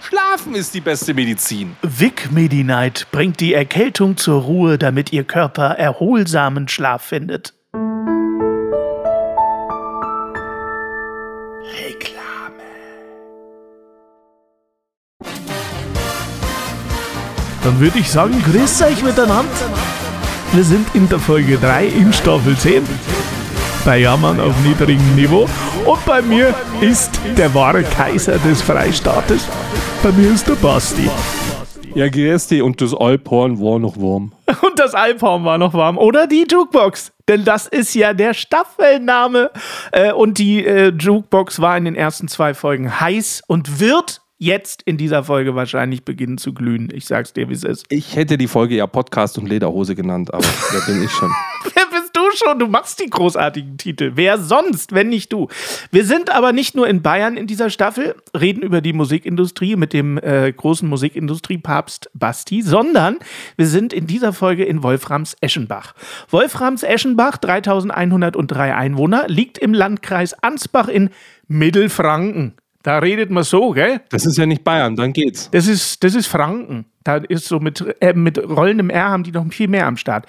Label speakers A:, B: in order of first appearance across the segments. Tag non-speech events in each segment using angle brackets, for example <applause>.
A: Schlafen ist die beste Medizin.
B: Vic Medi-Night bringt die Erkältung zur Ruhe, damit Ihr Körper erholsamen Schlaf findet. Reklame. Dann würde ich sagen, grüß euch miteinander. Wir sind in der Folge 3 in Staffel 10 bei Jammern auf niedrigem Niveau. Und bei mir ist der wahre Kaiser des Freistaates. Bei mir ist der Basti.
A: Ja, grüß und das Alphorn war noch warm. <laughs>
B: Und das Alphorn war noch warm. Oder die Jukebox. Denn das ist ja der Staffelname. Äh, und die äh, Jukebox war in den ersten zwei Folgen heiß und wird jetzt in dieser Folge wahrscheinlich beginnen zu glühen. Ich sag's dir, wie es ist.
A: Ich hätte die Folge ja Podcast und Lederhose genannt, aber wer bin ich schon? <laughs>
B: schon? Du machst die großartigen Titel. Wer sonst, wenn nicht du? Wir sind aber nicht nur in Bayern in dieser Staffel, reden über die Musikindustrie mit dem äh, großen Musikindustriepapst Basti, sondern wir sind in dieser Folge in Wolframs Eschenbach. Wolframs Eschenbach, 3103 Einwohner, liegt im Landkreis Ansbach in Mittelfranken. Da redet man so, gell?
A: Das ist ja nicht Bayern, dann geht's.
B: Das ist, das ist Franken. Da ist so mit, äh, mit rollendem R haben die noch viel mehr am Start.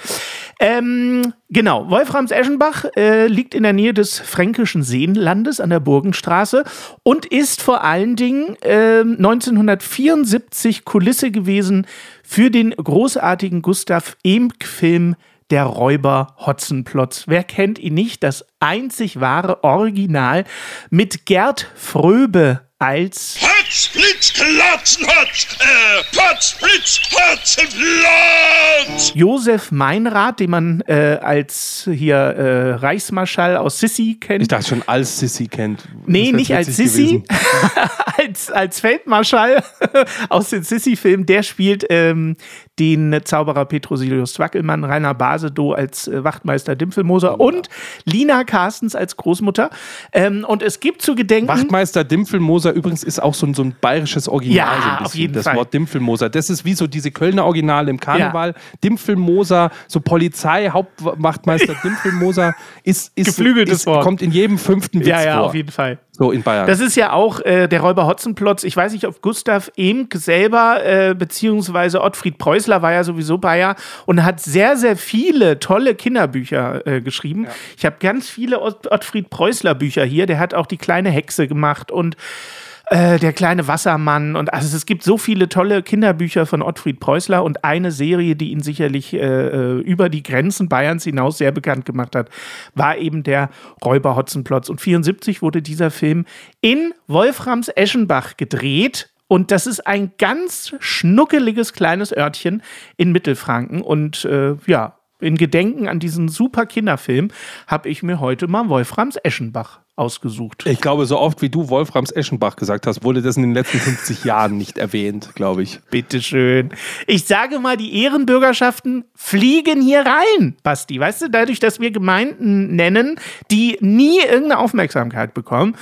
B: Ähm, genau, Wolframs Eschenbach äh, liegt in der Nähe des fränkischen Seenlandes an der Burgenstraße und ist vor allen Dingen äh, 1974 Kulisse gewesen für den großartigen Gustav Emck-Film der Räuber Hotzenplotz. Wer kennt ihn nicht? Das einzig wahre Original mit Gerd Fröbe als
C: Hotz, Blitz, Klotzen, Hotz, äh, Potz, Blitz, Hotzenplotz.
B: Josef Meinrad, den man äh, als hier äh, Reichsmarschall aus Sissi kennt.
A: Ich dachte schon als Sissi kennt.
B: Nee, nicht als Sissi, <laughs> als, als Feldmarschall <laughs> aus den Sissi-Filmen. Der spielt ähm, den Zauberer Petrosilius Wackelmann, Rainer Basedow als äh, Wachtmeister Dimpfelmoser oh, und Lina Carstens als Großmutter. Ähm, und es gibt zu gedenken.
A: Wachtmeister Dimpfelmoser übrigens ist auch so ein, so ein bayerisches Original.
B: Ja,
A: so ein
B: auf jeden
A: das
B: Fall.
A: Wort Dimpfelmoser. Das ist wie so diese Kölner Originale im Karneval. Ja. Dimpfelmoser, so Polizei, Hauptwachtmeister <laughs> Dimpfelmoser ist, ist,
B: Geflügeltes
A: ist,
B: Wort.
A: kommt in jedem fünften Witz
B: ja, ja,
A: vor.
B: auf jeden Fall.
A: So in Bayern.
B: Das ist ja auch äh, der Räuber Hotzenplotz. Ich weiß nicht, ob Gustav Emck selber, äh, beziehungsweise Ottfried Preußler war ja sowieso Bayer und hat sehr, sehr viele tolle Kinderbücher äh, geschrieben. Ja. Ich habe ganz viele Ott Ottfried Preußler Bücher hier. Der hat auch die kleine Hexe gemacht und äh, der kleine Wassermann und also es gibt so viele tolle Kinderbücher von Ottfried Preußler und eine Serie, die ihn sicherlich äh, äh über die Grenzen Bayerns hinaus sehr bekannt gemacht hat, war eben der Räuber Hotzenplotz. Und 74 wurde dieser Film in Wolframs Eschenbach gedreht. Und das ist ein ganz schnuckeliges kleines Örtchen in Mittelfranken. Und äh, ja, in Gedenken an diesen super Kinderfilm habe ich mir heute mal Wolframs Eschenbach ausgesucht.
A: Ich glaube, so oft wie du Wolframs Eschenbach gesagt hast, wurde das in den letzten 50 Jahren nicht erwähnt, glaube ich.
B: Bitteschön. Ich sage mal, die Ehrenbürgerschaften fliegen hier rein, Basti. Weißt du, dadurch, dass wir Gemeinden nennen, die nie irgendeine Aufmerksamkeit bekommen.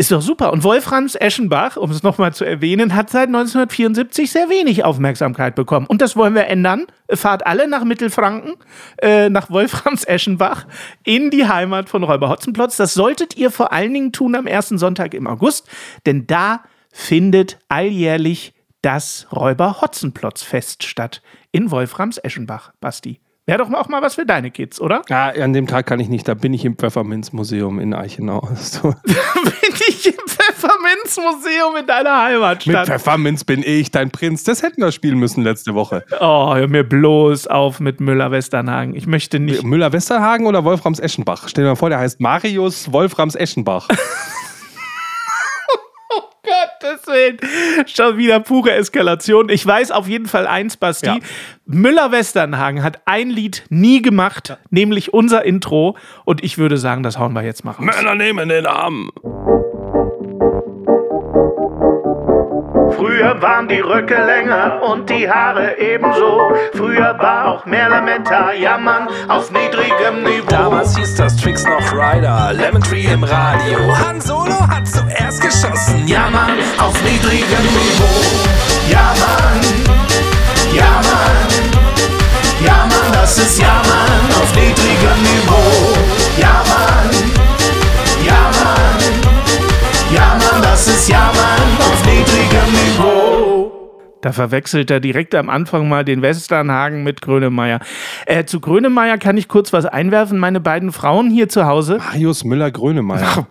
B: Ist doch super. Und Wolframs Eschenbach, um es nochmal zu erwähnen, hat seit 1974 sehr wenig Aufmerksamkeit bekommen. Und das wollen wir ändern. Fahrt alle nach Mittelfranken, äh, nach Wolframs Eschenbach, in die Heimat von Räuber Hotzenplotz. Das solltet ihr vor allen Dingen tun am ersten Sonntag im August, denn da findet alljährlich das Räuber Hotzenplotz Fest statt in Wolframs Eschenbach, Basti. Wäre doch auch mal was für deine Kids, oder?
A: Ja, <laughs> an dem Tag kann ich nicht. Da bin ich im Pfefferminzmuseum in Eichenau. <laughs>
B: da bin ich im Pfefferminzmuseum in deiner Heimatstadt.
A: Mit Pfefferminz bin ich dein Prinz. Das hätten wir spielen müssen letzte Woche.
B: Oh, hör mir bloß auf mit Müller-Westernhagen. Ich möchte nicht.
A: Müller-Westernhagen oder Wolframs Eschenbach? Stell dir mal vor, der heißt Marius Wolframs Eschenbach. <laughs>
B: Gottes Willen. Schon wieder pure Eskalation. Ich weiß auf jeden Fall eins, Basti. Ja. Müller-Westernhagen hat ein Lied nie gemacht, ja. nämlich unser Intro. Und ich würde sagen, das hauen wir jetzt mal raus.
A: Männer nehmen den Arm.
B: Früher waren die Röcke länger und die Haare ebenso. Früher war auch mehr Lametta, jammern auf niedrigem Niveau.
D: Damals hieß das Tricks noch Rider, Lemon Tree im Radio. Han Solo hat zuerst geschossen,
B: jammern auf niedrigem Niveau. Ja, Mann, ja, Mann, ja, Mann, das ist Ja, Mann auf niedrigem Niveau. Ja, Mann, ja, Mann, ja, Mann, das ist Ja, Da verwechselt er direkt am Anfang mal den Westernhagen mit Grönemeyer. Äh, zu Grönemeyer kann ich kurz was einwerfen. Meine beiden Frauen hier zu Hause.
A: Marius Müller-Grönemeyer.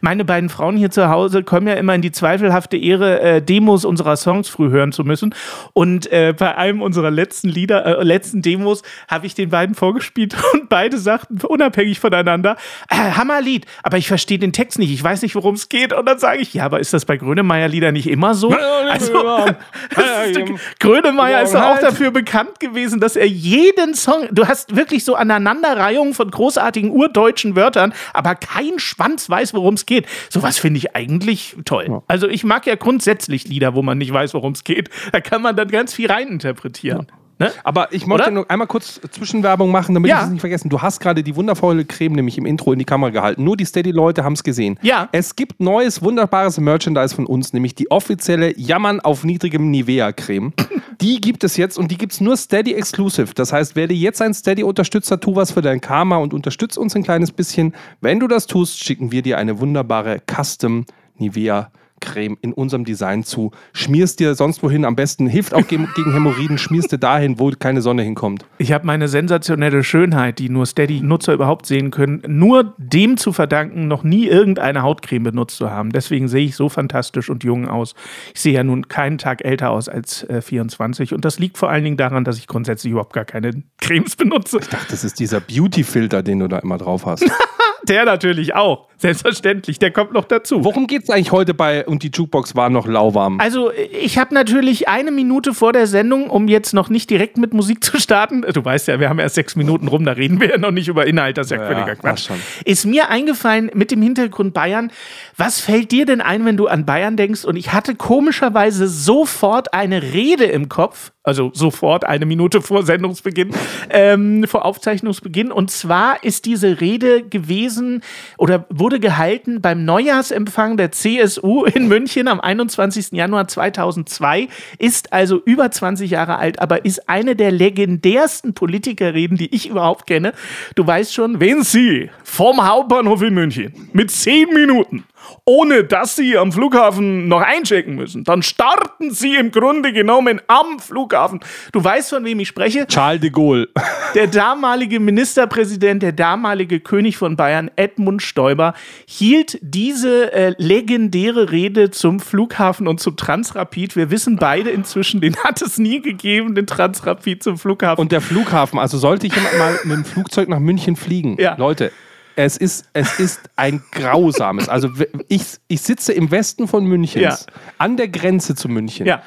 B: Meine beiden Frauen hier zu Hause kommen ja immer in die zweifelhafte Ehre, äh, Demos unserer Songs früh hören zu müssen. Und äh, bei einem unserer letzten Lieder, äh, letzten Demos, habe ich den beiden vorgespielt <laughs> und beide sagten unabhängig voneinander, äh, Hammerlied, aber ich verstehe den Text nicht, ich weiß nicht, worum es geht. Und dann sage ich, ja, aber ist das bei Grönemeyer-Lieder nicht immer so? Also, <laughs> Grönemeyer ist auch dafür bekannt gewesen, dass er jeden Song, du hast wirklich so Aneinanderreihungen von großartigen urdeutschen Wörtern, aber kein Schwanz weiß, worum es geht. Sowas finde ich eigentlich toll. Also ich mag ja grundsätzlich Lieder, wo man nicht weiß, worum es geht. Da kann man dann ganz viel reininterpretieren. Ja.
A: Ne? Aber ich möchte nur einmal kurz Zwischenwerbung machen, damit ja. ich es nicht vergessen. Du hast gerade die wundervolle Creme nämlich im Intro in die Kamera gehalten. Nur die Steady-Leute haben es gesehen.
B: Ja.
A: Es gibt neues, wunderbares Merchandise von uns, nämlich die offizielle Jammern auf niedrigem Nivea-Creme. Die gibt es jetzt und die gibt es nur Steady Exclusive. Das heißt, werde jetzt ein Steady-Unterstützer, tu was für dein Karma und unterstütz uns ein kleines bisschen. Wenn du das tust, schicken wir dir eine wunderbare Custom Nivea Creme. In unserem Design zu. Schmierst dir sonst wohin am besten, hilft auch gegen, Hämorrhoiden, schmierst dir dahin, wo keine Sonne hinkommt.
B: Ich habe meine sensationelle Schönheit, die nur Steady-Nutzer überhaupt sehen können, nur dem zu verdanken, noch nie irgendeine Hautcreme benutzt zu haben. Deswegen sehe ich so fantastisch und jung aus. Ich sehe ja nun keinen Tag älter aus als äh, 24 und das liegt vor allen Dingen daran, dass ich grundsätzlich überhaupt gar keine Cremes benutze.
A: Ich dachte, das ist dieser Beauty-Filter, den du da immer drauf hast. <laughs>
B: der natürlich auch. Selbstverständlich, der kommt noch dazu.
A: Worum geht es eigentlich heute bei und die Jukebox war noch lauwarm?
B: Also, ich habe natürlich eine Minute vor der Sendung, um jetzt noch nicht direkt mit Musik zu starten. Du weißt ja, wir haben erst sechs Minuten rum, da reden wir ja noch nicht über Inhalt, das ist ja, ja völliger Quatsch. Ist mir eingefallen mit dem Hintergrund Bayern, was fällt dir denn ein, wenn du an Bayern denkst? Und ich hatte komischerweise sofort eine Rede im Kopf, also sofort eine Minute vor Sendungsbeginn, ähm, vor Aufzeichnungsbeginn. Und zwar ist diese Rede gewesen oder wurde gehalten beim Neujahrsempfang der CSU in München am 21. Januar 2002, ist also über 20 Jahre alt, aber ist eine der legendärsten Politikerreden, die ich überhaupt kenne. Du weißt schon, wenn Sie vom Hauptbahnhof in München mit 10 Minuten ohne dass sie am Flughafen noch einchecken müssen. Dann starten sie im Grunde genommen am Flughafen. Du weißt, von wem ich spreche?
A: Charles de Gaulle. <laughs>
B: Der damalige Ministerpräsident, der damalige König von Bayern, Edmund Stoiber, hielt diese äh, legendäre Rede zum Flughafen und zum Transrapid. Wir wissen beide inzwischen, den hat es nie gegeben, den Transrapid zum Flughafen.
A: Und der Flughafen, also sollte ich jemand mal mit dem Flugzeug nach München fliegen, ja. Leute, es ist, es ist ein grausames. Also ich, ich sitze im Westen von München, ja. an der Grenze zu München.
B: Ja.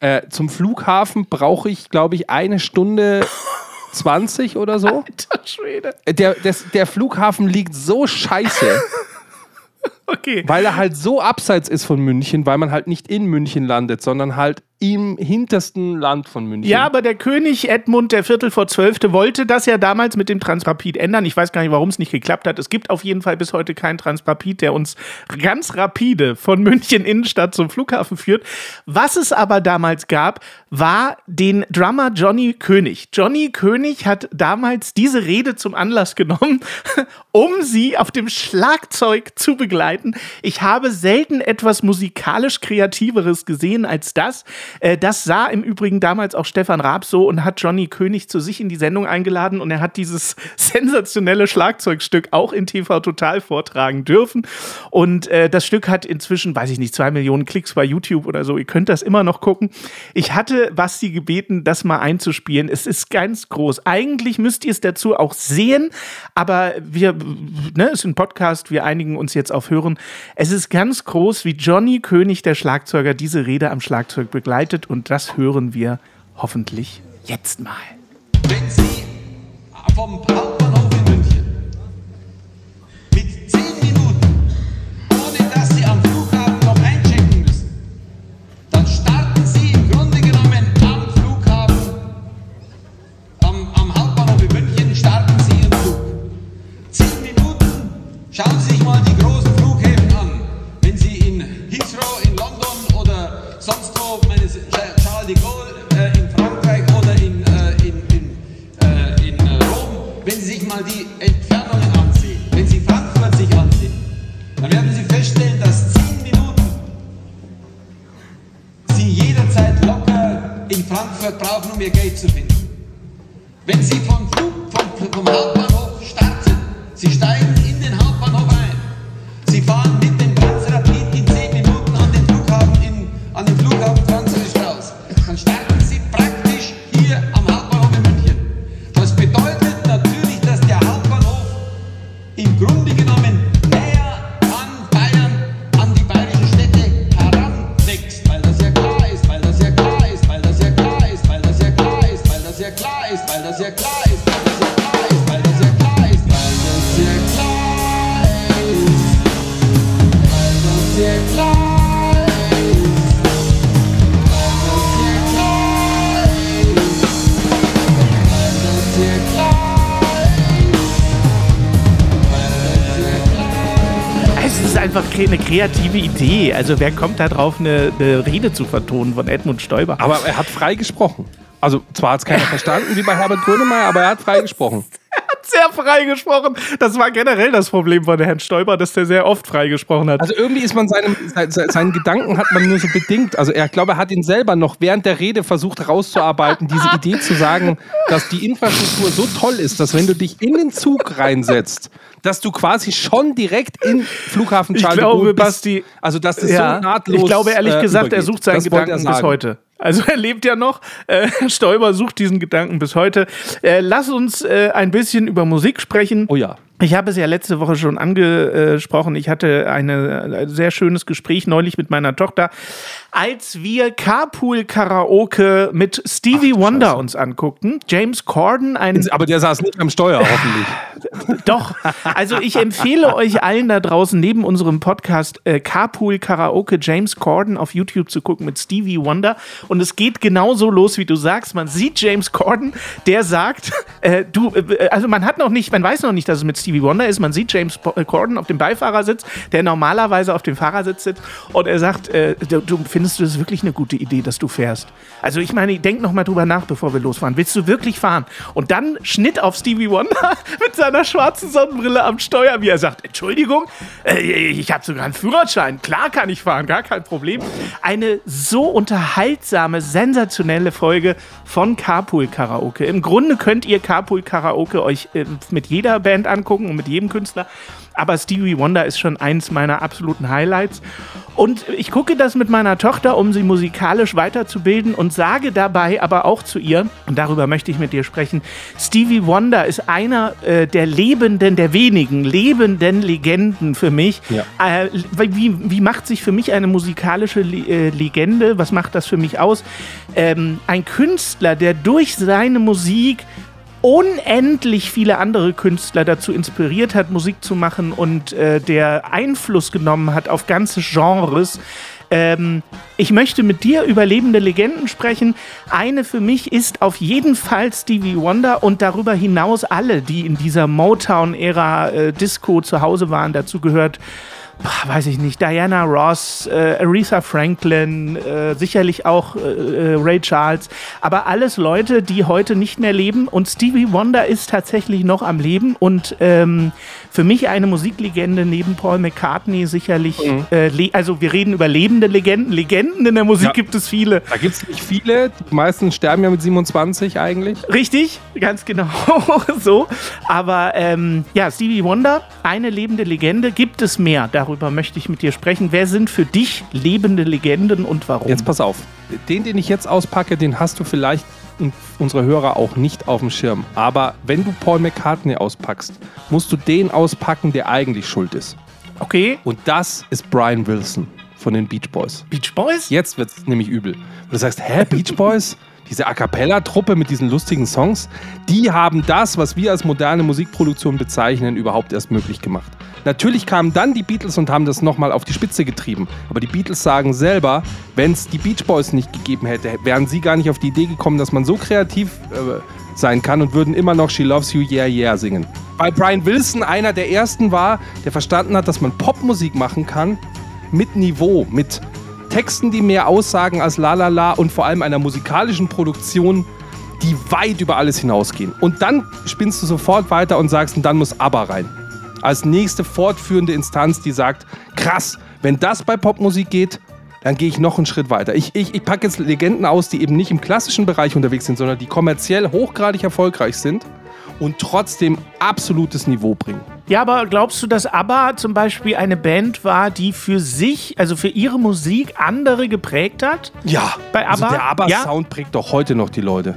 A: Äh, zum Flughafen brauche ich, glaube ich, eine Stunde 20 oder so. Alter Schwede. Der, der, der Flughafen liegt so scheiße. <laughs>
B: okay.
A: Weil er halt so abseits ist von München, weil man halt nicht in München landet, sondern halt im hintersten Land von München.
B: Ja, aber der König Edmund, der Viertel vor Zwölfte, wollte das ja damals mit dem Transrapid ändern. Ich weiß gar nicht, warum es nicht geklappt hat. Es gibt auf jeden Fall bis heute keinen Transrapid, der uns ganz rapide von München Innenstadt zum Flughafen führt. Was es aber damals gab, war den Drummer Johnny König. Johnny König hat damals diese Rede zum Anlass genommen, <laughs> um sie auf dem Schlagzeug zu begleiten. Ich habe selten etwas musikalisch kreativeres gesehen als das. Äh, das sah im Übrigen damals auch Stefan Raab so und hat Johnny König zu sich in die Sendung eingeladen und er hat dieses <laughs> sensationelle Schlagzeugstück auch in TV Total vortragen dürfen. Und äh, das Stück hat inzwischen, weiß ich nicht, zwei Millionen Klicks bei YouTube oder so. Ihr könnt das immer noch gucken. Ich hatte Basti gebeten, das mal einzuspielen. Es ist ganz groß. Eigentlich müsst ihr es dazu auch sehen, aber wir, ne, ist ein Podcast, wir einigen uns jetzt auf Hören. Es ist ganz groß, wie Johnny König, der Schlagzeuger, diese Rede am Schlagzeug begleitet begleitet und das hören wir hoffentlich jetzt mal.
E: Wenn Sie vom Hauptbahnhof in München mit 10 Minuten, ohne dass Sie am Flughafen noch einchecken müssen, dann starten Sie im Grunde genommen am Flughafen, am, am Hauptbahnhof in München starten Sie Ihren Flug. 10 Minuten, schauen Sie sich mal die großen Flughäfen an. Wenn Sie in Heathrow, in London oder sonst wo Charles de Gaulle äh, in Frankreich oder in, äh, in, in, äh, in äh, Rom, wenn Sie sich mal die
B: kreative Idee. Also wer kommt da drauf, eine, eine Rede zu vertonen von Edmund Stoiber?
A: Aber er hat frei gesprochen. Also zwar hat es keiner verstanden, wie bei Herbert Grönemeyer, aber er hat frei gesprochen. <laughs>
B: sehr frei gesprochen. Das war generell das Problem von Herrn Stoiber, dass der sehr oft frei gesprochen hat.
A: Also irgendwie ist man seinem, se- se- seinen Gedanken hat man nur so bedingt. Also er, ich glaube, er hat ihn selber noch während der Rede versucht herauszuarbeiten, diese Idee zu sagen, dass die Infrastruktur so toll ist, dass wenn du dich in den Zug reinsetzt, dass du quasi schon direkt in Flughafen
B: Ich
A: Charles de
B: glaube,
A: bist.
B: Basti-
A: Also das ist
B: ja,
A: so nahtlos.
B: ich glaube ehrlich
A: äh,
B: gesagt, er
A: übergeht.
B: sucht seinen
A: Das er
B: Gedanken bis heute. Also er lebt ja noch. Äh, Stoiber sucht diesen Gedanken bis heute. Äh, lass uns äh, ein bisschen über Musik sprechen.
A: Oh ja.
B: Ich habe es ja letzte Woche schon angesprochen. Ich hatte eine, ein sehr schönes Gespräch neulich mit meiner Tochter, als wir Carpool Karaoke mit Stevie Wonder uns anguckten. James Corden, ein
A: Aber der saß nicht am Steuer, <laughs> hoffentlich.
B: doch. Also ich empfehle <laughs> euch allen da draußen neben unserem Podcast äh, Carpool Karaoke James Corden auf YouTube zu gucken mit Stevie Wonder. Und es geht genauso los, wie du sagst. Man sieht James Corden, der sagt, äh, du, äh, also man hat noch nicht, man weiß noch nicht, dass es mit Stevie Wonder ist. Man sieht James Corden auf dem Beifahrersitz, der normalerweise auf dem Fahrersitz sitzt. Und er sagt, äh, du, du findest du das wirklich eine gute Idee, dass du fährst? Also ich meine, denk noch mal drüber nach, bevor wir losfahren. Willst du wirklich fahren? Und dann Schnitt auf Stevie Wonder <laughs> mit seiner schwarzen Sonnenbrille am Steuer, wie er sagt, Entschuldigung, äh, ich habe sogar einen Führerschein. Klar kann ich fahren, gar kein Problem. Eine so unterhaltsame, sensationelle Folge von Carpool Karaoke. Im Grunde könnt ihr Carpool Karaoke euch äh, mit jeder Band angucken und mit jedem Künstler. Aber Stevie Wonder ist schon eins meiner absoluten Highlights. Und ich gucke das mit meiner Tochter, um sie musikalisch weiterzubilden und sage dabei aber auch zu ihr, und darüber möchte ich mit dir sprechen, Stevie Wonder ist einer äh, der lebenden, der wenigen lebenden Legenden für mich.
A: Ja.
B: Äh, wie, wie macht sich für mich eine musikalische Le äh, Legende? Was macht das für mich aus? Ähm, ein Künstler, der durch seine Musik unendlich viele andere Künstler dazu inspiriert hat, Musik zu machen und äh, der Einfluss genommen hat auf ganze Genres. Ähm, ich möchte mit dir über lebende Legenden sprechen. Eine für mich ist auf jeden Fall Stevie Wonder und darüber hinaus alle, die in dieser Motown-Ära äh, Disco zu Hause waren. Dazu gehört weiß ich nicht, Diana Ross, äh, Aretha Franklin, äh, sicherlich auch äh, äh, Ray Charles, aber alles Leute, die heute nicht mehr leben und Stevie Wonder ist tatsächlich noch am Leben und ähm, für mich eine Musiklegende neben Paul McCartney sicherlich, äh, le- also wir reden über lebende Legenden, Legenden in der Musik
A: Ja.
B: gibt es viele.
A: Da gibt es nicht viele. Die meisten sterben ja mit 27 eigentlich.
B: Richtig, ganz genau <laughs> so. Aber ähm, ja, Stevie Wonder, eine lebende Legende, gibt es mehr. Darüber möchte ich mit dir sprechen. Wer sind für dich lebende Legenden und warum?
A: Jetzt pass auf. Den, den ich jetzt auspacke, den hast du vielleicht und unsere Hörer auch nicht auf dem Schirm. Aber wenn du Paul McCartney auspackst, musst du den auspacken, der eigentlich schuld ist.
B: okay,
A: Und das ist Brian Wilson von den Beach Boys.
B: Beach Boys?
A: Jetzt wird es nämlich übel. Du sagst, hä, Beach Boys? Diese A Cappella-Truppe mit diesen lustigen Songs, die haben das, was wir als moderne Musikproduktion bezeichnen, überhaupt erst möglich gemacht. Natürlich kamen dann die Beatles und haben das nochmal auf die Spitze getrieben. Aber die Beatles sagen selber, wenn es die Beach Boys nicht gegeben hätte, wären sie gar nicht auf die Idee gekommen, dass man so kreativ äh, sein kann und würden immer noch She Loves You, Yeah, Yeah singen. Weil Brian Wilson einer der ersten war, der verstanden hat, dass man Popmusik machen kann mit Niveau, mit Texten, die mehr aussagen als La La La und vor allem einer musikalischen Produktion, die weit über alles hinausgehen. Und dann spinnst du sofort weiter und sagst, und dann muss ABBA rein. Als nächste fortführende Instanz, die sagt, krass, wenn das bei Popmusik geht, dann gehe ich noch einen Schritt weiter. Ich, ich, ich packe jetzt Legenden aus, die eben nicht im klassischen Bereich unterwegs sind, sondern die kommerziell hochgradig erfolgreich sind und trotzdem absolutes Niveau bringen.
B: Ja, aber glaubst du, dass ABBA zum Beispiel eine Band war, die für sich, also für ihre Musik andere geprägt hat?
A: Ja,
B: Bei
A: also
B: ABBA?
A: der ABBA-Sound
B: Ja?
A: prägt doch heute noch die Leute.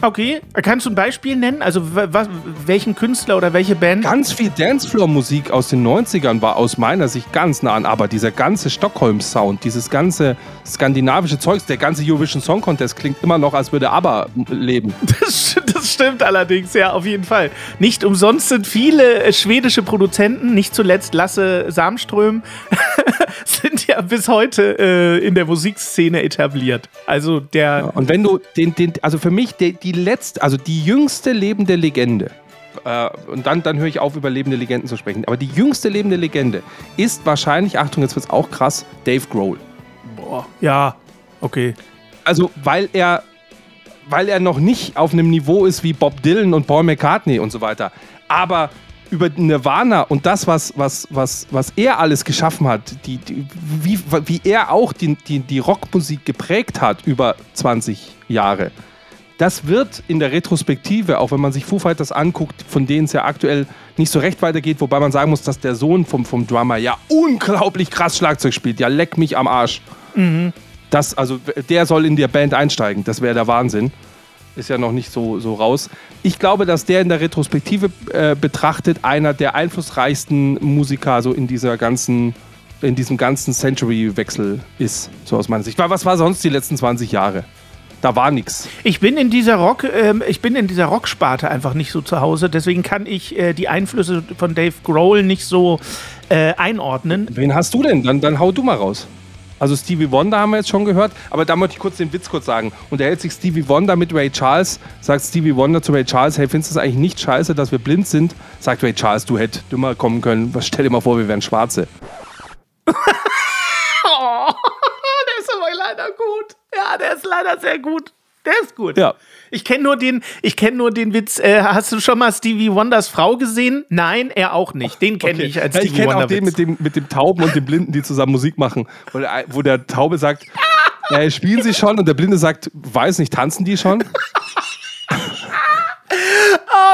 B: Okay, kannst du ein Beispiel nennen? Also was, welchen Künstler oder welche Band?
A: Ganz viel Dancefloor-Musik aus den 90ern war aus meiner Sicht ganz nah an ABBA. Dieser ganze Stockholm-Sound, dieses ganze skandinavische Zeugs, der ganze Eurovision Song Contest klingt immer noch, als würde ABBA leben. <laughs>
B: Das, das stimmt allerdings, ja, auf jeden Fall. Nicht umsonst sind viele äh, schwedische Produzenten, nicht zuletzt Lasse Samström, <laughs> sind ja bis heute äh, in der Musikszene etabliert. Also der.
A: Und wenn du den, den also für mich die, die letzte, also die jüngste lebende Legende, äh, und dann, dann höre ich auf, über lebende Legenden zu sprechen, aber die jüngste lebende Legende ist wahrscheinlich, Achtung, jetzt wird es auch krass, Dave Grohl.
B: Boah, ja, okay.
A: Also, weil er, weil er noch nicht auf einem Niveau ist wie Bob Dylan und Paul McCartney und so weiter. Aber über Nirvana und das, was, was, was, was er alles geschaffen hat, die, die, wie, wie er auch die, die, die Rockmusik geprägt hat über 20 Jahre, das wird in der Retrospektive, auch wenn man sich Foo Fighters anguckt, von denen es ja aktuell nicht so recht weitergeht, wobei man sagen muss, dass der Sohn vom, vom Drummer ja unglaublich krass Schlagzeug spielt. Ja, leck mich am Arsch. Das, also, der soll in der Band einsteigen. Das wäre der Wahnsinn. Ist ja noch nicht so, so raus. Ich glaube, dass der in der Retrospektive äh, betrachtet einer der einflussreichsten Musiker so in dieser ganzen, in diesem ganzen Century-Wechsel ist, so aus meiner Sicht. Was war sonst die letzten 20 Jahre? Da war nichts.
B: Ich bin in dieser Rock, ähm, ich bin in dieser Rocksparte einfach nicht so zu Hause, deswegen kann ich äh, die Einflüsse von Dave Grohl nicht so äh, einordnen.
A: Wen hast du denn? Dann, dann hau du mal raus. Also Stevie Wonder haben wir jetzt schon gehört, aber da möchte ich kurz den Witz kurz sagen. Unterhält sich Stevie Wonder mit Ray Charles, sagt Stevie Wonder zu Ray Charles, hey, findest du es eigentlich nicht scheiße, dass wir blind sind? Sagt Ray Charles, du hättest dümmer kommen können. Stell dir mal vor, wir wären Schwarze. <laughs>
B: Oh, der ist aber leider gut. Ja, der ist leider sehr gut. Der ist gut.
A: Ja.
B: Ich kenne nur den, ich kenne nur den Witz. Äh, hast du schon mal Stevie Wonders Frau gesehen? Nein, er auch nicht. Den kenne ich als
A: Ja,
B: Stevie
A: ich kenne auch den mit dem, mit dem Tauben und dem Blinden, die zusammen Musik machen. Wo der, wo der Taube sagt, <laughs> äh, spielen sie schon? Und der Blinde sagt, weiß nicht, tanzen die schon? <laughs>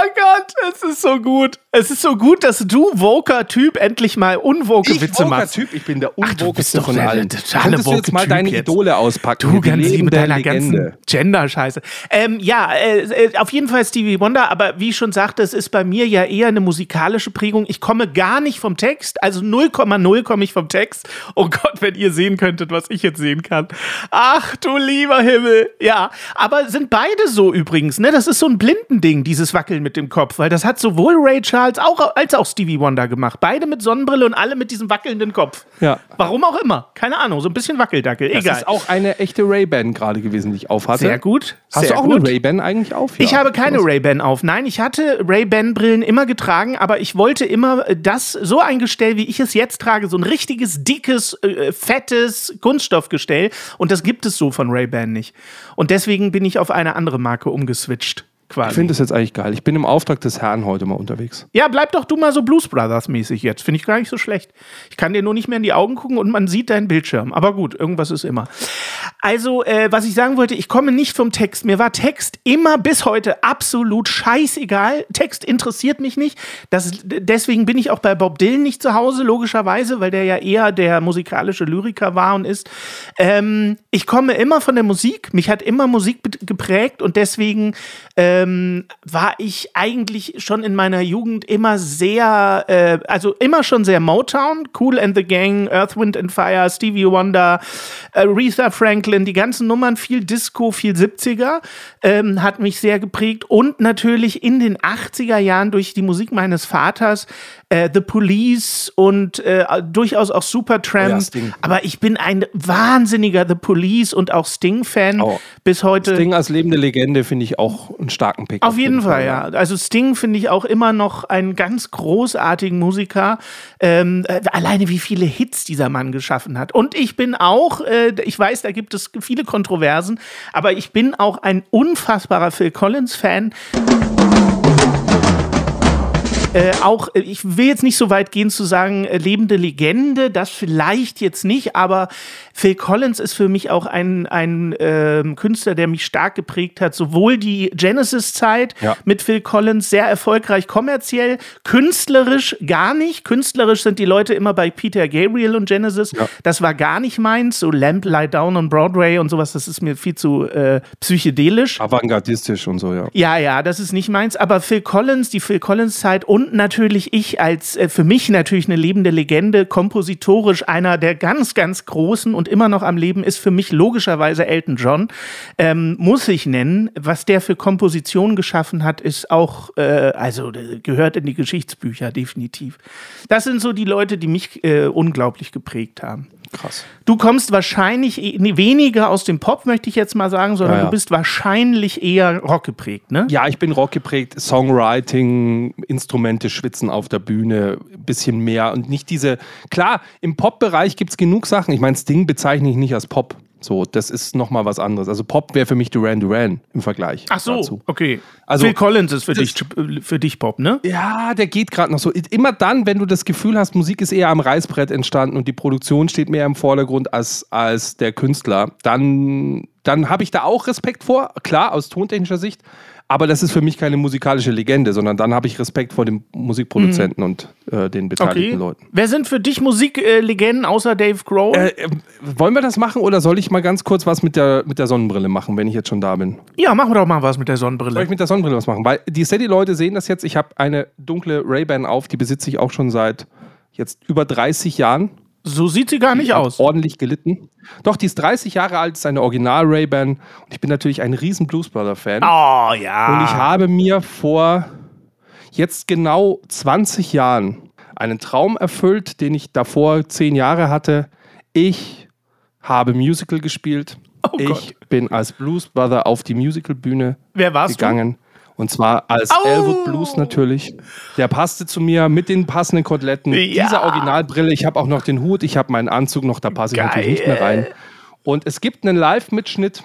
B: Oh Gott, es ist so gut. Es ist so gut, dass du, Woker-Typ, endlich mal unwoke
A: Ich
B: Witze machst.
A: Typ, ich bin der
B: Ach, du bist
A: unwokeste
B: doch
A: von allen. Könntest du jetzt mal deine
B: jetzt.
A: Idole auspacken?
B: Du ganz lieb mit
A: lebende
B: deiner
A: Legende.
B: ganzen Gender-Scheiße. Ähm, ja, äh, äh, auf jeden Fall Stevie Wonder, aber wie ich schon sagte, es ist bei mir ja eher eine musikalische Prägung. Ich komme gar nicht vom Text, also 0,0 komme ich vom Text. Oh Gott, wenn ihr sehen könntet, was ich jetzt sehen kann. Ach du lieber Himmel. Ja, aber sind beide so übrigens, ne? Das ist so ein Blindending, dieses Wackeln mit dem Kopf, weil das hat sowohl Ray Charles auch, als auch Stevie Wonder gemacht. Beide mit Sonnenbrille und alle mit diesem wackelnden Kopf.
A: Ja.
B: Warum auch immer. Keine Ahnung, so ein bisschen Wackeldackel.
A: Das
B: Egal.
A: ist auch eine echte Ray-Ban gerade gewesen, die ich aufhatte.
B: Sehr gut.
A: Hast
B: sehr
A: du auch
B: gut.
A: eine Ray-Ban eigentlich auf?
B: Ich
A: Ja.
B: habe keine? Ray-Ban auf. Nein, ich hatte Ray-Ban-Brillen immer getragen, aber ich wollte immer äh, das, so ein Gestell, wie ich es jetzt trage, so ein richtiges, dickes, äh, fettes Kunststoffgestell. Und das gibt es so von Ray-Ban nicht. Und deswegen bin ich auf eine andere Marke umgeswitcht. Quasi.
A: Ich finde das jetzt eigentlich geil. Ich bin im Auftrag des Herrn heute mal unterwegs.
B: Ja, bleib doch du mal so Blues Brothers mäßig jetzt. Finde ich gar nicht so schlecht. Ich kann dir nur nicht mehr in die Augen gucken und man sieht deinen Bildschirm. Aber gut, irgendwas ist immer. Also, äh, was ich sagen wollte, ich komme nicht vom Text. Mir war Text immer bis heute absolut scheißegal. Text interessiert mich nicht. Das, deswegen bin ich auch bei Bob Dylan nicht zu Hause, logischerweise, weil der ja eher der musikalische Lyriker war und ist. Ähm, ich komme immer von der Musik. Mich hat immer Musik geprägt und deswegen ähm, war ich eigentlich schon in meiner Jugend immer sehr, äh, also immer schon sehr Motown, Cool and the Gang, Earth, Wind and Fire, Stevie Wonder, Aretha Franklin, die ganzen Nummern, viel Disco, viel 70er, ähm, hat mich sehr geprägt. Und natürlich in den 80er Jahren durch die Musik meines Vaters äh, The Police und äh, durchaus auch Supertramp.
A: Oh ja.
B: Aber ich bin ein wahnsinniger The Police und auch Sting-Fan
A: Oh.
B: bis heute.
A: Sting als lebende Legende finde ich auch einen starken Pick.
B: Auf jeden Fall, ja. Also Sting finde ich auch immer noch einen ganz großartigen Musiker. Ähm, äh, alleine wie viele Hits dieser Mann geschaffen hat. Und ich bin auch, äh, ich weiß, da gibt es viele Kontroversen, aber ich bin auch ein unfassbarer Phil Collins-Fan. Äh, auch, äh, ich will jetzt nicht so weit gehen zu sagen, äh, lebende Legende, das vielleicht jetzt nicht, aber Phil Collins ist für mich auch ein, ein ähm, Künstler, der mich stark geprägt hat. Sowohl die Genesis-Zeit
A: Ja.
B: mit Phil Collins, sehr erfolgreich kommerziell, künstlerisch gar nicht. Künstlerisch sind die Leute immer bei Peter Gabriel und Genesis. Das war gar nicht meins. So Lamp Lie Down on Broadway und sowas, das ist mir viel zu äh, psychedelisch.
A: Avantgardistisch und so, ja.
B: Ja, ja, das ist nicht meins. Aber Phil Collins, die Phil Collins-Zeit und natürlich ich als äh, für mich natürlich eine lebende Legende, kompositorisch einer der ganz, ganz großen und immer noch am Leben ist für mich logischerweise Elton John. Ähm, muss ich nennen. Was der für Kompositionen geschaffen hat, ist auch, äh, also äh, gehört in die Geschichtsbücher, definitiv. Das sind so die Leute, die mich äh, unglaublich geprägt haben.
A: Krass.
B: Du kommst wahrscheinlich eh- weniger aus dem Pop, möchte ich jetzt mal sagen, sondern
A: Ja, ja.
B: du bist wahrscheinlich eher Rock geprägt, ne?
A: Ja, ich bin rockgeprägt, Songwriting, Instrumente schwitzen auf der Bühne, bisschen mehr und nicht diese. Klar, im Pop-Bereich gibt es genug Sachen. Ich meine, Sting bezeichne ich nicht als Pop. So, das ist nochmal was anderes. Also Pop wäre für mich Duran Duran im Vergleich.
B: Ach so,
A: dazu.
B: okay.
A: Also,
B: Phil Collins ist für dich, für dich Pop, ne?
A: Ja, der geht gerade noch so. Immer dann, wenn du das Gefühl hast, Musik ist eher am Reißbrett entstanden und die Produktion steht mehr im Vordergrund als, als der Künstler, dann, dann habe ich da auch Respekt vor, klar, aus tontechnischer Sicht. Aber das ist für mich keine musikalische Legende, sondern dann habe ich Respekt vor dem Musikproduzenten und äh, den beteiligten
B: Okay.
A: Leuten.
B: Wer sind für dich Musiklegenden außer Dave Grohl?
A: Äh, äh, wollen wir das machen oder soll ich mal ganz kurz was mit der, mit der Sonnenbrille machen, wenn ich jetzt schon da bin?
B: ja, machen wir doch mal was mit der
A: Soll
B: Sonnenbrille.
A: ich mit der Sonnenbrille was machen? Weil die Steady-Leute sehen das jetzt. Ich habe eine dunkle Ray-Ban auf, die besitze ich auch schon seit jetzt über 30 Jahren.
B: So sieht sie gar nicht
A: hat
B: aus.
A: ordentlich gelitten. Doch, die ist 30 Jahre alt, ist eine Original Ray-Ban und ich bin natürlich ein riesen Blues Brother Fan.
B: Oh ja.
A: Und ich habe mir vor jetzt genau 20 Jahren einen Traum erfüllt, den ich davor 10 Jahre hatte. Ich habe Musical gespielt.
B: Oh
A: ich
B: Gott.
A: bin als Blues Brother auf die Musicalbühne
B: Wer warst
A: gegangen. Und zwar als
B: Au!
A: Elwood Blues natürlich. Der passte zu mir mit den passenden Koteletten.
B: Ja.
A: Diese Originalbrille. Ich habe auch noch den Hut, ich habe meinen Anzug noch, da passe ich natürlich nicht mehr rein. Und es gibt einen Live-Mitschnitt,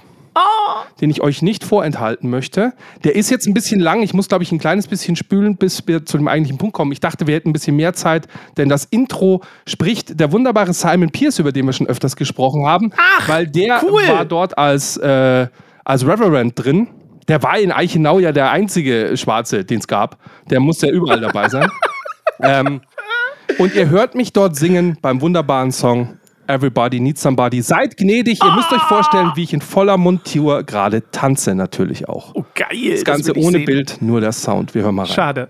A: den ich euch nicht vorenthalten möchte. Der ist jetzt ein bisschen lang. Ich muss, glaube ich, ein kleines bisschen spülen, bis wir zu dem eigentlichen Punkt kommen. Ich dachte, wir hätten ein bisschen mehr Zeit, denn das Intro spricht der wunderbare Simon Pierce, über den wir schon öfters gesprochen haben. weil der
B: cool.
A: war dort als, äh, als Reverend drin. Der war in Eichenau ja der einzige Schwarze, den es gab. Der muss ja überall dabei sein. <laughs> ähm, und ihr hört mich dort singen beim wunderbaren Song Everybody Needs Somebody. Seid gnädig, ihr müsst euch vorstellen, wie ich in voller Montur gerade tanze, natürlich auch.
B: Oh, geil.
A: das Ganze
B: ich
A: ohne
B: sehen.
A: Bild, nur der Sound. Wir hören mal rein.
B: Schade.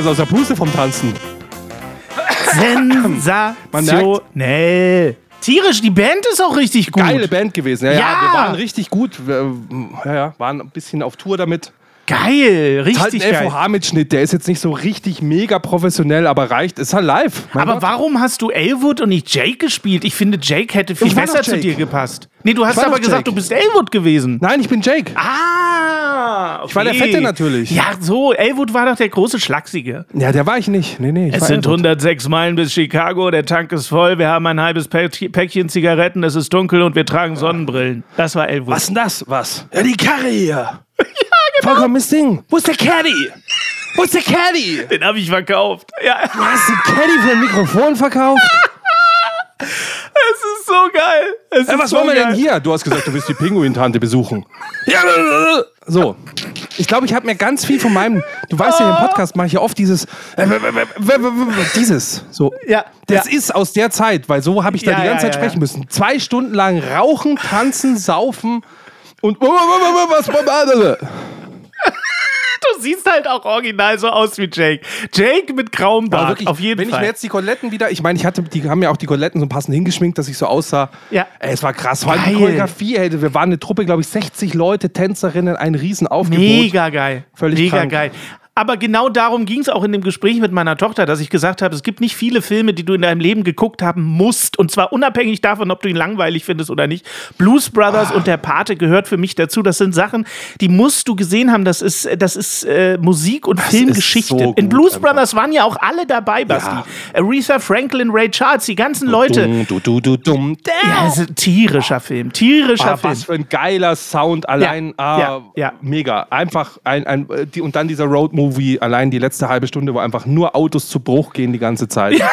A: ganz aus der Puste vom Tanzen.
B: Sensationell. Tierisch, die Band ist auch richtig gut.
A: Geile Band gewesen. Ja, ja.
B: Ja.
A: wir waren richtig gut. Wir, ja, ja, waren ein bisschen auf Tour damit.
B: Geil,
A: Ist halt
B: richtig
A: ein
B: geil.
A: FOH-Mitschnitt, der ist jetzt nicht so richtig mega professionell, aber reicht. Ist halt live.
B: Aber
A: Gott.
B: warum hast du Elwood und nicht Jake gespielt? Ich finde, Jake hätte viel besser zu dir gepasst. Nee, du hast aber gesagt, du bist Elwood gewesen.
A: Nein, ich bin Jake.
B: Ah, okay.
A: Ich war der Fette natürlich.
B: Ja, so, Elwood war doch der große Schlachsige.
A: Ja, der war ich nicht. Nee, nee. Ich
B: Es
A: war
B: sind
A: Elwood.
B: 106 Meilen bis Chicago, der Tank ist voll, wir haben ein halbes Päck- Päckchen Zigaretten, es ist dunkel und wir tragen Sonnenbrillen. Das war Elwood.
A: Was denn das? Was? Ja, die Karre hier. ja, genau. Vollkommenes Ding. Wo ist der Caddy? Wo ist der Caddy?
B: Den habe ich verkauft. Ja,
A: Du hast den Caddy für ein Mikrofon verkauft? <laughs>
B: so geil. Es
A: Äh,
B: ist
A: was
B: so
A: wollen wir
B: geil.
A: denn hier? Du hast gesagt, du willst die Pinguin-Tante besuchen. Ja, äh, so. Ich glaube, ich habe mir ganz viel von meinem. Du weißt ja, im Podcast mache ich ja oft dieses. äh, Dieses. So.
B: Ja,
A: Das
B: ja.
A: ist aus der Zeit, weil so habe ich da
B: Ja,
A: die ganze
B: ja,
A: Zeit sprechen müssen. Zwei Stunden lang rauchen, tanzen, saufen und. Was?
B: Du siehst halt auch original so aus wie Jake. Jake mit grauem Bart,
A: wirklich,
B: auf jeden
A: wenn ich
B: Fall.
A: mir jetzt die Koletten wieder, ich meine, ich hatte, die haben ja auch die Koletten so passend hingeschminkt, dass ich so aussah.
B: Ja.
A: Ey, es war krass. Vor allem die. Choreografie, ey, wir waren eine Truppe, glaube ich, 60 Leute, Tänzerinnen, ein Riesenaufgebot.
B: Mega geil.
A: Völlig
B: Mega
A: krank.
B: geil. Aber genau darum ging es auch in dem Gespräch mit meiner Tochter, dass ich gesagt habe, es gibt nicht viele Filme, die du in deinem Leben geguckt haben musst. Und zwar unabhängig davon, ob du ihn langweilig findest oder nicht. Blues Brothers und der Pate gehört für mich dazu. Das sind Sachen, die musst du gesehen haben. Das ist, das ist äh, Musik und Filmgeschichte.
A: so
B: in Blues
A: einfach.
B: Brothers waren ja auch alle dabei, Basti.
A: Ja.
B: Aretha Franklin, Ray Charles, die ganzen Leute.
A: Du, du, du, dumm.
B: Ja, es ist ein tierischer Film. Tierischer
A: Ah,
B: Film.
A: was für ein geiler Sound, allein,
B: Ja,
A: ah,
B: ja, ja.
A: mega. Einfach ein, ein, die, und dann dieser Road-Movie, allein die letzte halbe Stunde, wo einfach nur Autos zu Bruch gehen die ganze Zeit. <laughs>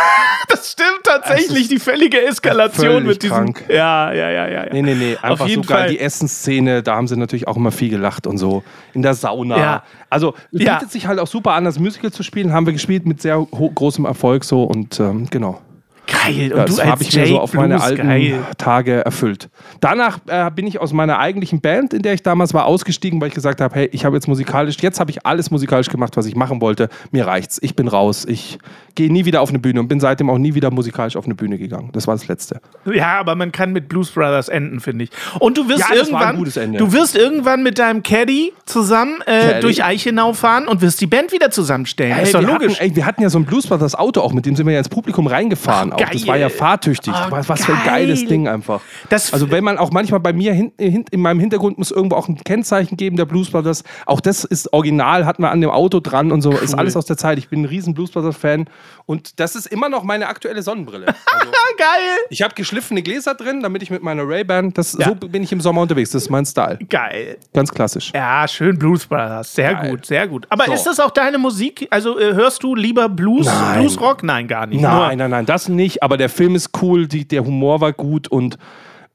B: Das stimmt tatsächlich, die völlige Eskalation mit diesem.
A: krank.
B: Ja, ja, ja, ja. ja.
A: Nee, nee, nee, einfach
B: Auf jeden
A: so geil.
B: Fall.
A: Die Essensszene, da haben sie natürlich auch immer viel gelacht und so. In der Sauna.
B: Ja.
A: Also, es
B: Ja.
A: bietet sich halt auch super an, das Musical zu spielen. Haben wir gespielt mit sehr großem Erfolg so und ähm, genau.
B: Geil. Und
A: Ja, das habe ich mir so auf meine alten
B: geil.
A: Tage erfüllt. Danach äh, bin ich aus meiner eigentlichen Band, in der ich damals war, ausgestiegen, weil ich gesagt habe, hey, ich habe jetzt musikalisch, jetzt habe ich alles musikalisch gemacht, was ich machen wollte. Mir reicht's. Ich bin raus. Ich gehe nie wieder auf eine Bühne und bin seitdem auch nie wieder musikalisch auf eine Bühne gegangen. Das war das Letzte.
B: Ja, aber man kann mit Blues Brothers enden, finde ich. Und du wirst
A: Ja, das war ein
B: irgendwann,
A: gutes Ende.
B: du wirst irgendwann mit deinem Caddy zusammen äh,
A: Caddy.
B: durch Eichenau fahren und wirst die Band wieder zusammenstellen.
A: Ey,
B: ist doch
A: wir,
B: logisch.
A: Hatten, ey, wir hatten ja so ein Blues Brothers Auto auch, mit dem sind wir ja ins Publikum reingefahren. Auch. Das war ja
B: geil.
A: fahrtüchtig.
B: Ah,
A: was, was für ein
B: geil.
A: geiles Ding einfach.
B: Das-
A: also wenn man auch manchmal bei mir hin, hin, in meinem Hintergrund muss irgendwo auch ein Kennzeichen geben der Blues Brothers. Auch das ist original, hatten wir an dem Auto dran und so. Ist alles aus der Zeit. Ich bin ein riesen Blues Brothers Fan und das ist immer noch meine aktuelle Sonnenbrille. Also, <laughs>
B: geil.
A: ich habe geschliffene Gläser drin, damit ich mit meiner Ray-Ban, das
B: Ja.
A: so bin ich im Sommer unterwegs. Das ist mein Style.
B: Geil.
A: Ganz klassisch.
B: Ja, schön Blues Brothers. Sehr
A: Geil.
B: gut, sehr gut. Aber
A: So.
B: ist das auch deine Musik? Also äh, hörst du lieber Blues,
A: Nein.
B: Bluesrock? Nein, gar nicht.
A: Nein, nein, nein, das nicht. Aber der Film ist cool, die, der Humor war gut und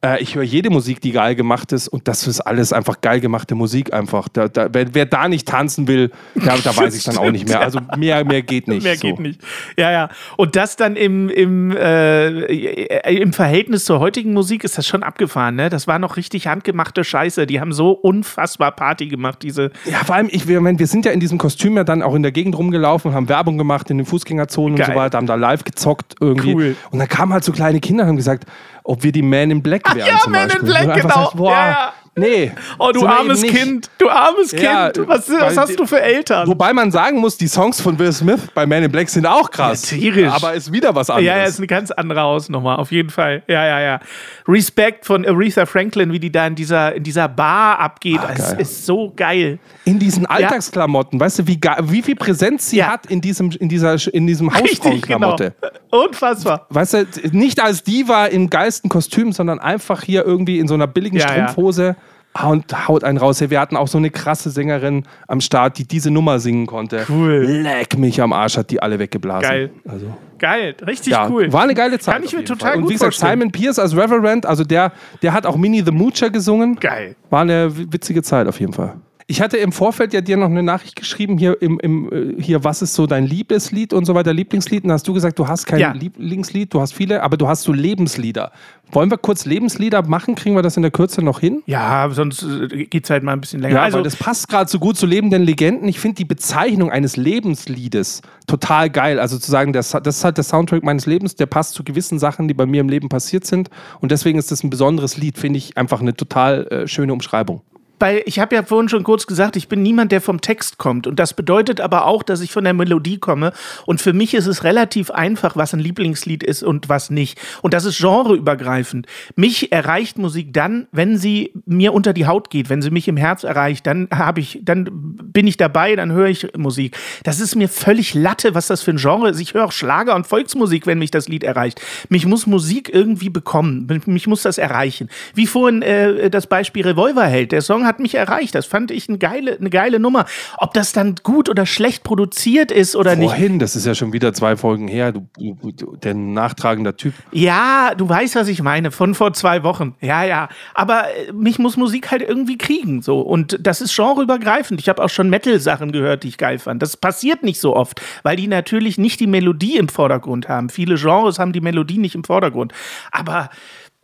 A: äh, ich höre jede Musik, die geil gemacht ist und das ist alles einfach geil gemachte Musik einfach. Da, da, wer, wer da nicht tanzen will, da, da weiß ich dann auch nicht mehr. <laughs> Also mehr, mehr geht nicht.
B: Mehr
A: so.
B: geht nicht. Ja, ja. Und das dann im, im, äh, im Verhältnis zur heutigen Musik ist das schon abgefahren, ne? Das war noch richtig handgemachte Scheiße. Die haben so unfassbar Party gemacht, diese.
A: Ja, vor allem, ich, wir, sind ja in diesem Kostüm ja dann auch in der Gegend rumgelaufen und haben Werbung gemacht in den Fußgängerzonen und
B: Geil.
A: so weiter, haben da live gezockt irgendwie.
B: Cool.
A: Und dann kamen halt so kleine Kinder und haben gesagt, ob wir die Man in Black wären
B: ja,
A: zum
B: Man in
A: Beispiel.
B: Black, genau.
A: Sagst, boah,
B: Ja, ja.
A: Nee.
B: Oh, du armes. Kind. Du armes
A: Ja,
B: Kind. Was, was hast du für Eltern?
A: Wobei man sagen muss, die Songs von Will Smith bei Man in Black sind auch krass.
B: Ja, tierisch.
A: Aber ist wieder was anderes.
B: Ja, ja, ist eine ganz andere Hausnummer, auf jeden Fall. Ja, ja, ja. Respekt von Aretha Franklin, wie die da in dieser, in dieser Bar abgeht.
A: Ah,
B: es
A: geil.
B: ist so geil.
A: in diesen Alltagsklamotten, weißt du, wie, wie viel Präsenz sie
B: Ja.
A: hat in diesem, in dieser, in diesem
B: Richtig, genau.
A: Hausfrauenklamotte.
B: Unfassbar.
A: Weißt du, nicht als Diva im geilsten Kostüm, sondern einfach hier irgendwie in so einer billigen
B: Ja, ja.
A: Strumpfhose und haut einen raus. Wir hatten auch so eine krasse Sängerin am Start, die diese Nummer singen konnte.
B: Cool.
A: Leck mich am Arsch, hat die alle weggeblasen.
B: Geil.
A: Also,
B: Geil, richtig
A: ja,
B: cool.
A: war eine geile Zeit.
B: Kann ich mir total
A: Fall. Und
B: gut
A: wie gesagt,
B: vorstellen.
A: Simon Pierce als Reverend, also der, der hat auch Minnie the Moocher gesungen.
B: Geil.
A: War eine witzige Zeit auf jeden Fall. Ich hatte im Vorfeld ja dir noch eine Nachricht geschrieben, hier, im, im, äh, hier was ist so dein Liebeslied und so weiter, Lieblingslied. Und hast du gesagt, du hast kein
B: Ja.
A: Lieblingslied, du hast viele, aber du hast so Lebenslieder. Wollen wir kurz Lebenslieder machen? Kriegen wir das in der Kürze noch hin?
B: Ja, sonst äh, geht es halt mal ein bisschen länger.
A: Ja,
B: also,
A: das passt gerade so gut zu lebenden Legenden. Ich finde die Bezeichnung eines Lebensliedes total geil. Also zu sagen, das, das ist halt der Soundtrack meines Lebens, der passt zu gewissen Sachen, die bei mir im Leben passiert sind. Und deswegen ist das ein besonderes Lied, finde ich einfach eine total äh, schöne Umschreibung.
B: Weil ich habe ja vorhin schon kurz gesagt, ich bin niemand, der vom Text kommt. Und das bedeutet aber auch, dass ich von der Melodie komme. Und für mich ist es relativ einfach, was ein Lieblingslied ist und was nicht. Und das ist genreübergreifend. Mich erreicht Musik dann, wenn sie mir unter die Haut geht, wenn sie mich im Herz erreicht, dann habe ich, dann bin ich dabei, dann höre ich Musik. Das ist mir völlig Latte, was das für ein Genre ist. Ich höre auch Schlager und Volksmusik, wenn mich das Lied erreicht. Mich muss Musik irgendwie bekommen. Mich muss das erreichen. Wie vorhin äh, das Beispiel Revolverheld. Der Song hat mich erreicht. Das fand ich eine geile, eine geile Nummer. Ob das dann gut oder schlecht produziert ist oder nicht.
A: Vorhin, das ist ja schon wieder zwei Folgen her, du, du, der nachtragender Typ.
B: Ja, du weißt, was ich meine, von vor zwei Wochen. Ja, ja. Aber äh, mich muss Musik halt irgendwie kriegen. So. Und das ist genreübergreifend. Ich habe auch schon Metal-Sachen gehört, die ich geil fand. Das passiert nicht so oft, weil die natürlich nicht die Melodie im Vordergrund haben. Viele Genres haben die Melodie nicht im Vordergrund. Aber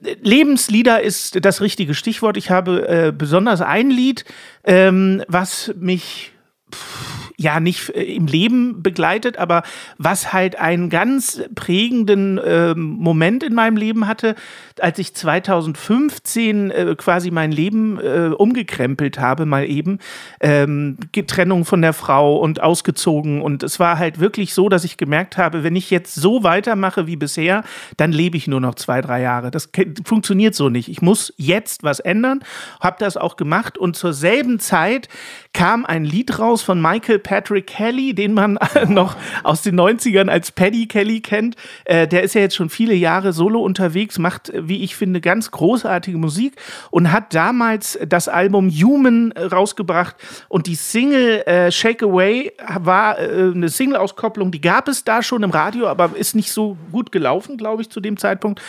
B: Lebenslieder ist das richtige Stichwort. Ich habe äh, besonders ein Lied, ähm, was mich pff, ja nicht äh, im Leben begleitet, aber was halt einen ganz prägenden ähm, Moment in meinem Leben hatte, als ich 2015 äh, quasi mein Leben äh, umgekrempelt habe, mal eben. Ähm, Trennung von der Frau und ausgezogen. Und es war halt wirklich so, dass ich gemerkt habe, wenn ich jetzt so weitermache wie bisher, dann lebe ich nur noch zwei, drei Jahre. Das funktioniert so nicht. Ich muss jetzt was ändern. Habe das auch gemacht. Und zur selben Zeit kam ein Lied raus von Michael Patrick Kelly, den man <laughs> noch aus den 90ern als Paddy Kelly kennt. Äh, der ist ja jetzt schon viele Jahre solo unterwegs, macht, äh, wie ich finde, ganz großartige Musik und hat damals das Album Human äh, rausgebracht. Und die Single äh, Shake Away war äh, eine Single-Auskopplung, die gab es da schon im Radio, aber ist nicht so gut gelaufen, glaube ich, zu dem Zeitpunkt.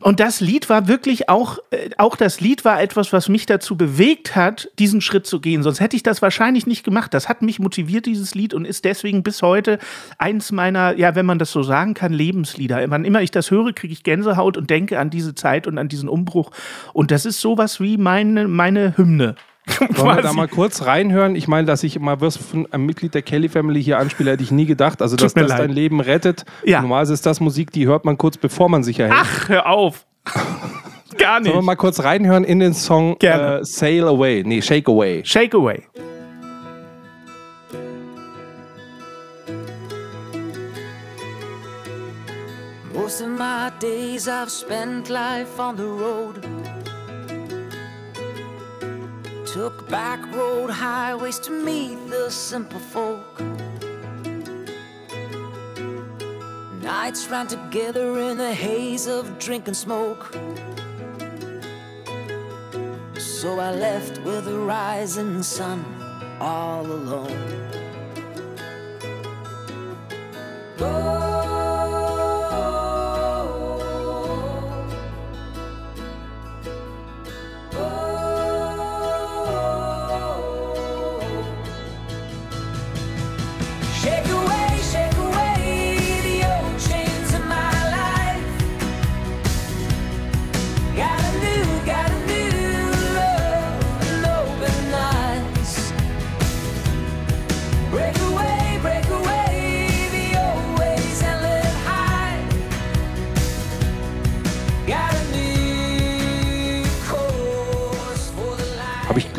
B: Und das Lied war wirklich auch, äh, auch das Lied war etwas, was mich dazu bewegt hat, diesen Schritt zu gehen. Sonst hätte ich das wahrscheinlich nicht gemacht. Das hat mich motiviert, dieses Lied, und ist deswegen bis heute eins meiner, ja, wenn man das so sagen kann, Lebenslieder. Wann immer ich das höre, kriege ich Gänsehaut und denke an diese Zeit und an diesen Umbruch. Und das ist sowas wie meine, meine Hymne.
A: Wollen wir da mal kurz reinhören? Ich meine, dass ich immer was von einem Mitglied der Kelly Family hier anspiele, hätte ich nie gedacht. Also, dass das
B: leid.
A: dein Leben rettet.
B: Ja.
A: Normalerweise ist das Musik, die hört man kurz, bevor man sich erhält.
B: Ach, hör auf. <laughs> Gar nicht.
A: Sollen wir mal kurz reinhören in den Song
B: Gerne.
A: äh, Sail Away? Nee, Shake Away.
B: Shake Away.
F: Most of my days I've spent life on the road. Took back road highways to meet the simple folk. Nights ran together in the haze of drink and smoke. So I left with the rising sun all alone.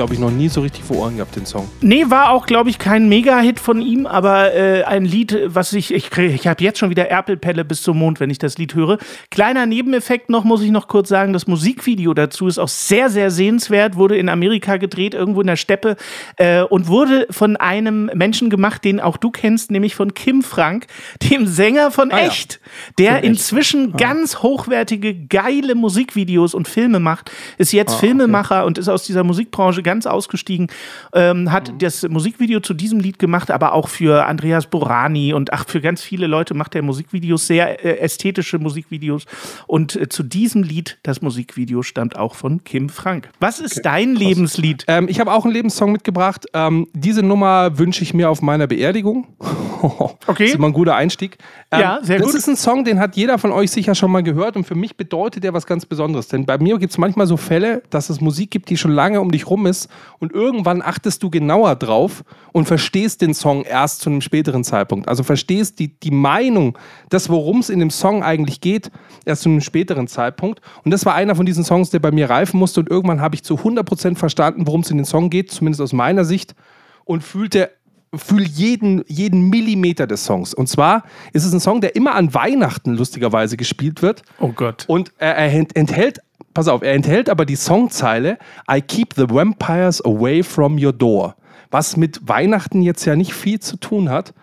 A: Glaube ich, noch nie so richtig vor Ohren gehabt, den Song.
B: Nee, war auch, glaube ich, kein Mega-Hit von ihm, aber äh, ein Lied, was ich, ich, krieg- ich habe jetzt schon wieder Erpelpelle bis zum Mond, wenn ich das Lied höre. Kleiner Nebeneffekt noch, muss ich noch kurz sagen, das Musikvideo dazu ist auch sehr, sehr sehenswert, wurde in Amerika gedreht, irgendwo in der Steppe äh, und wurde von einem Menschen gemacht, den auch du kennst, nämlich von Kim Frank, dem Sänger von
A: ja.
B: Echt, der
A: Von Echt.
B: inzwischen ganz hochwertige, geile Musikvideos und Filme macht, ist jetzt Filmemacher und ist aus dieser Musikbranche Musikbranche ganz ausgestiegen, ähm, hat das Musikvideo zu diesem Lied gemacht, aber auch für Andreas Borani und ach, für ganz viele Leute macht er Musikvideos, sehr äh, ästhetische Musikvideos. Und äh, zu diesem Lied, das Musikvideo stammt auch von Kim Frank. Was ist dein Lebenslied?
A: Ähm, ich habe auch einen Lebenssong mitgebracht. Ähm, diese Nummer wünsche ich mir auf meiner Beerdigung. <laughs>
B: Okay.
A: Das ist immer ein guter Einstieg. Ähm,
B: Ja, sehr
A: das
B: gut.
A: ist ein Song, den hat jeder von euch sicher schon mal gehört und für mich bedeutet der was ganz Besonderes. Denn bei mir gibt es manchmal so Fälle, dass es Musik gibt, die schon lange um dich rum ist und irgendwann achtest du genauer drauf und verstehst den Song erst zu einem späteren Zeitpunkt. Also verstehst die, die Meinung, das, worum es in dem Song eigentlich geht, erst zu einem späteren Zeitpunkt. Und das war einer von diesen Songs, der bei mir reifen musste und irgendwann habe ich zu 100% verstanden, worum es in den Song geht, zumindest aus meiner Sicht und fühlte fühl jeden, jeden Millimeter des Songs. Und zwar ist es ein Song, der immer an Weihnachten lustigerweise gespielt wird.
B: Oh Gott.
A: Und er, er ent- enthält, pass auf, er enthält aber die Songzeile I keep the vampires away from your door. Was mit Weihnachten jetzt ja nicht viel zu tun hat.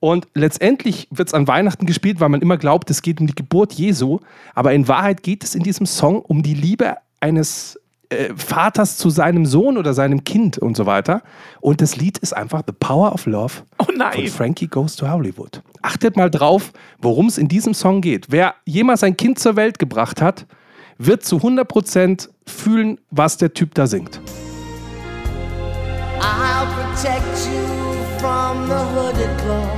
A: Und letztendlich wird es an Weihnachten gespielt, weil man immer glaubt, es geht um die Geburt Jesu. Aber in Wahrheit geht es in diesem Song um die Liebe eines äh, Vaters zu seinem Sohn oder seinem Kind und so weiter. Und das Lied ist einfach The Power of Love
B: Oh
A: von
B: nein.
A: Frankie Goes to Hollywood. Achtet mal drauf, worum es in diesem Song geht. Wer jemals ein Kind zur Welt gebracht hat, wird zu 100% fühlen, was der Typ da singt.
G: I'll protect you from the hooded claw.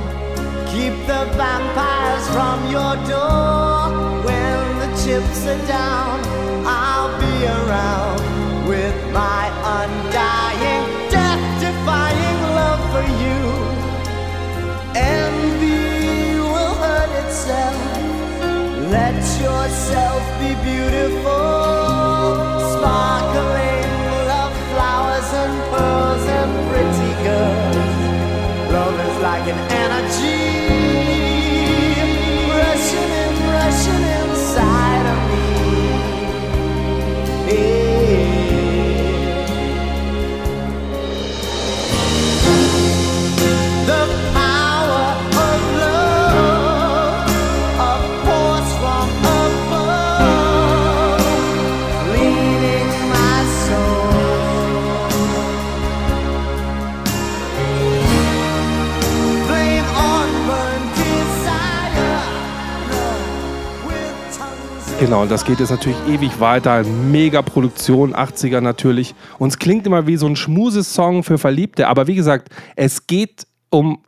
G: Keep the vampires from your door. When the chips are down, I'll be around with my undying, death-defying love for you. Envy will hurt itself. Let yourself be beautiful, sparkling love flowers and pearls and pretty girls. Love is like an energy
A: Genau, und das geht jetzt natürlich ewig weiter. Mega Produktion, 80er natürlich. Und es klingt immer wie so ein Schmuses-Song für Verliebte. Aber wie gesagt, es geht um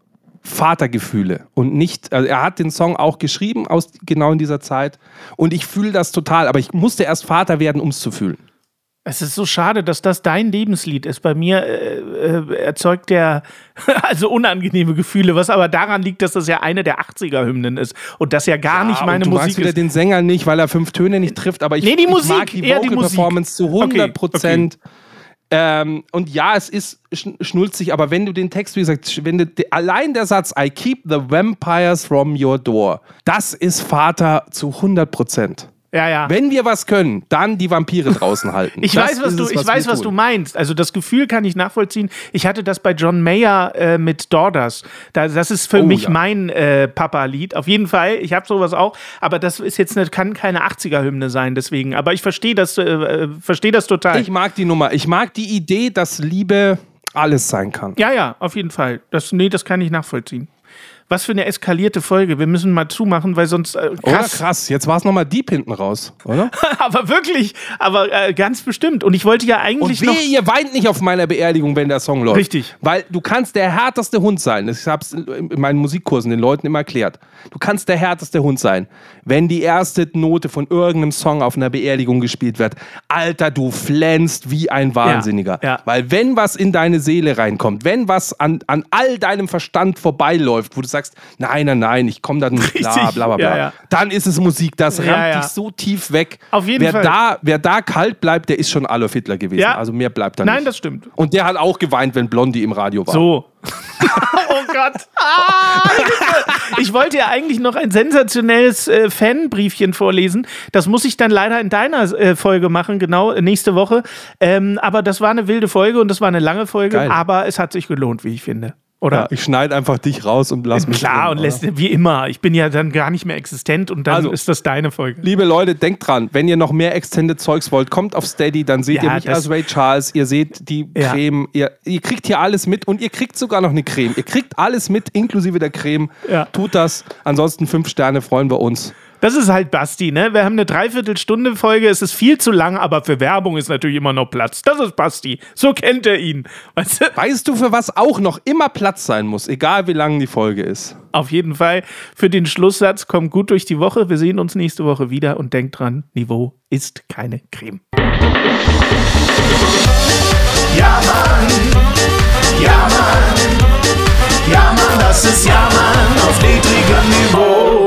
A: Vatergefühle und nicht, also er hat den Song auch geschrieben aus genau in dieser Zeit und ich fühle das total, aber ich musste erst Vater werden, um es zu fühlen.
B: Es ist so schade, dass das dein Lebenslied ist. Bei mir äh, äh, erzeugt der <laughs> also unangenehme Gefühle, was aber daran liegt, dass das ja eine der 80er-Hymnen ist und das ja gar nicht meine
A: du magst
B: Musik
A: wieder
B: ist.
A: den Sänger nicht, weil er fünf Töne nicht trifft, aber ich,
B: Nee, die
A: ich
B: Musik,
A: mag die
B: eher die
A: Vocal
B: Musik.
A: Performance zu 100
B: Okay,
A: Prozent. Ähm, und ja, es ist schn- schnulzig, aber wenn du den Text, wie gesagt, wenn du allein der Satz I keep the vampires from your door, das ist Vater zu 100 Prozent.
B: Ja, ja.
A: Wenn wir was können, dann die Vampire draußen halten.
B: Ich
A: Das
B: weiß, was du,
A: es,
B: ich weiß, was du meinst. Also das Gefühl kann ich nachvollziehen. Ich hatte das bei John Mayer äh, mit Daughters. Da, das ist für
A: Oh,
B: mich
A: ja.
B: mein äh, Papa-Lied. Auf jeden Fall. Ich habe sowas auch. Aber das ist jetzt eine, kann keine 80er-Hymne sein. Deswegen. Aber ich verstehe das, äh, äh, verstehe das total.
A: Ich mag die Nummer. Ich mag die Idee, dass Liebe alles sein kann.
B: ja, ja, auf jeden Fall. Das, nee, das kann ich nachvollziehen. Was für eine eskalierte Folge. Wir müssen mal zumachen, weil sonst äh, krass.
A: krass, jetzt war es nochmal deep hinten raus, oder? <laughs>
B: aber wirklich, aber äh, ganz bestimmt. Und ich wollte ja eigentlich
A: Und
B: noch.
A: wehe, ihr weint nicht auf meiner Beerdigung, wenn der Song läuft.
B: Richtig.
A: Weil du kannst der härteste Hund sein. Ich habe es in meinen Musikkursen den Leuten immer erklärt. Du kannst der härteste Hund sein, wenn die erste Note von irgendeinem Song auf einer Beerdigung gespielt wird. Alter, du flänzt wie ein Wahnsinniger.
B: ja.
A: Weil wenn was in deine Seele reinkommt, wenn was an, an all deinem Verstand vorbeiläuft, wo du sagst, nein, nein, nein, ich komme dann bla bla bla bla,
B: Ja, ja.
A: dann ist es Musik. Das rammt
B: Ja,
A: dich so tief weg.
B: Auf jeden
A: wer
B: Fall.
A: Da, wer da kalt bleibt, der ist schon Adolf Hitler gewesen. Also mehr bleibt da
B: Nein,
A: nicht.
B: das stimmt.
A: Und der hat auch geweint, wenn Blondie im Radio war.
B: So. <laughs> oh Gott. Ah, ich wollte ja eigentlich noch ein sensationelles äh, Fanbriefchen vorlesen. Das muss ich dann leider in deiner äh, Folge machen, genau, äh, nächste Woche. Ähm, aber das war eine wilde Folge und das war eine lange Folge,
A: Geil.
B: aber es hat sich gelohnt, wie ich finde. Oder?
A: Ja, ich schneide einfach dich raus und lass mich
B: Klar,
A: drin,
B: und lässt, wie immer. Ich bin ja dann gar nicht mehr existent und dann
A: Also-
B: ist das deine Folge.
A: Liebe Leute, denkt dran, wenn ihr noch mehr Extended Zeugs wollt, kommt auf Steady, dann seht
B: Ja,
A: ihr mich als Ray Charles, ihr seht die
B: Ja.
A: Creme, ihr, ihr kriegt hier alles mit und ihr kriegt sogar noch eine Creme. Ihr kriegt alles mit, inklusive der Creme. Tut das. Ansonsten fünf Sterne freuen wir uns.
B: Das ist halt Basti, ne? Wir haben eine Dreiviertelstunde Folge, es ist viel zu lang, aber für Werbung ist natürlich immer noch Platz. Das ist Basti. So kennt er ihn. Weißt du?
A: Weißt du, für was auch noch immer Platz sein muss, egal wie lang die Folge ist?
B: Auf jeden Fall für den Schlusssatz, kommt gut durch die Woche. Wir sehen uns nächste Woche wieder und denkt dran, Niveau ist keine Creme.
H: Ja, Mann. Ja, Mann. Ja, Mann, das ist Ja, Mann auf niedrigem Niveau.